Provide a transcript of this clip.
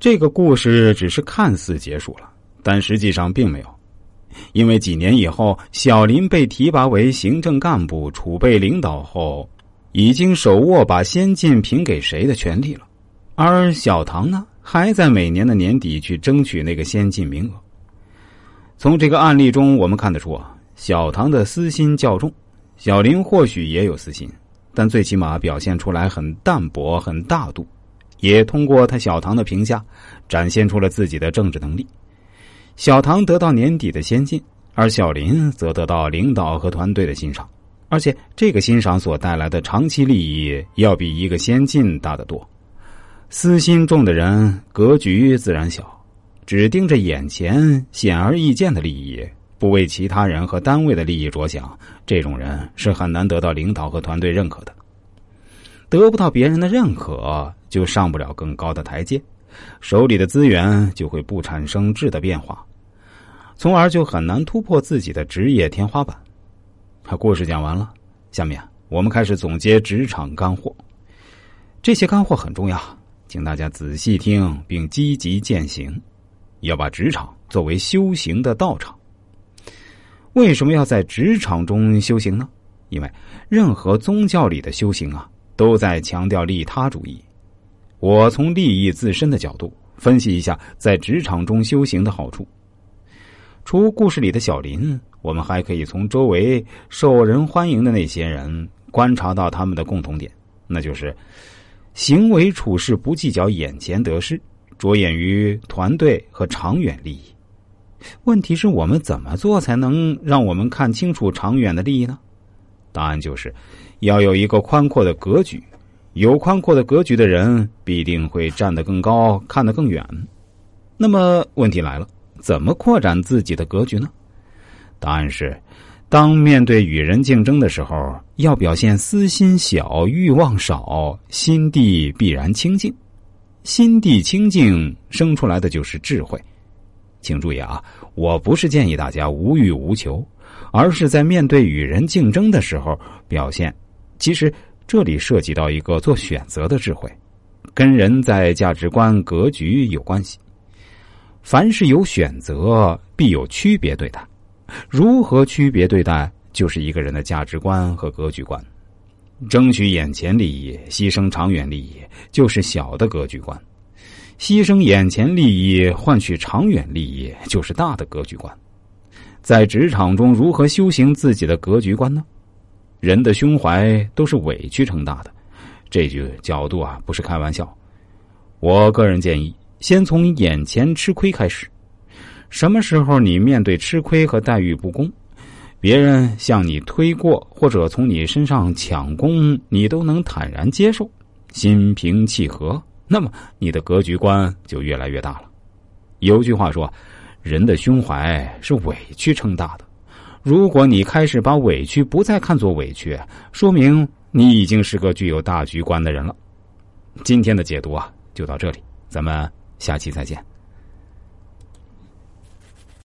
这个故事只是看似结束了，但实际上并没有，因为几年以后，小林被提拔为行政干部、储备领导后，已经手握把先进评给谁的权利了，而小唐呢，还在每年的年底去争取那个先进名额。从这个案例中，我们看得出啊，小唐的私心较重，小林或许也有私心，但最起码表现出来很淡泊、很大度。也通过他小唐的评价，展现出了自己的政治能力。小唐得到年底的先进，而小林则得到领导和团队的欣赏，而且这个欣赏所带来的长期利益要比一个先进大得多。私心重的人格局自然小，只盯着眼前显而易见的利益，不为其他人和单位的利益着想，这种人是很难得到领导和团队认可的。得不到别人的认可，就上不了更高的台阶，手里的资源就会不产生质的变化，从而就很难突破自己的职业天花板。故事讲完了，下面我们开始总结职场干货。这些干货很重要，请大家仔细听并积极践行，要把职场作为修行的道场。为什么要在职场中修行呢？因为任何宗教里的修行啊。都在强调利他主义。我从利益自身的角度分析一下在职场中修行的好处。除故事里的小林，我们还可以从周围受人欢迎的那些人观察到他们的共同点，那就是行为处事不计较眼前得失，着眼于团队和长远利益。问题是我们怎么做才能让我们看清楚长远的利益呢？答案就是。要有一个宽阔的格局，有宽阔的格局的人必定会站得更高，看得更远。那么问题来了，怎么扩展自己的格局呢？答案是，当面对与人竞争的时候，要表现私心小、欲望少，心地必然清净。心地清净生出来的就是智慧。请注意啊，我不是建议大家无欲无求，而是在面对与人竞争的时候表现。其实，这里涉及到一个做选择的智慧，跟人在价值观、格局有关系。凡是有选择，必有区别对待。如何区别对待，就是一个人的价值观和格局观。争取眼前利益，牺牲长远利益，就是小的格局观；牺牲眼前利益，换取长远利益，就是大的格局观。在职场中，如何修行自己的格局观呢？人的胸怀都是委屈撑大的，这句角度啊不是开玩笑。我个人建议，先从眼前吃亏开始。什么时候你面对吃亏和待遇不公，别人向你推过或者从你身上抢功，你都能坦然接受，心平气和，那么你的格局观就越来越大了。有句话说，人的胸怀是委屈撑大的。如果你开始把委屈不再看作委屈，说明你已经是个具有大局观的人了。今天的解读啊，就到这里，咱们下期再见。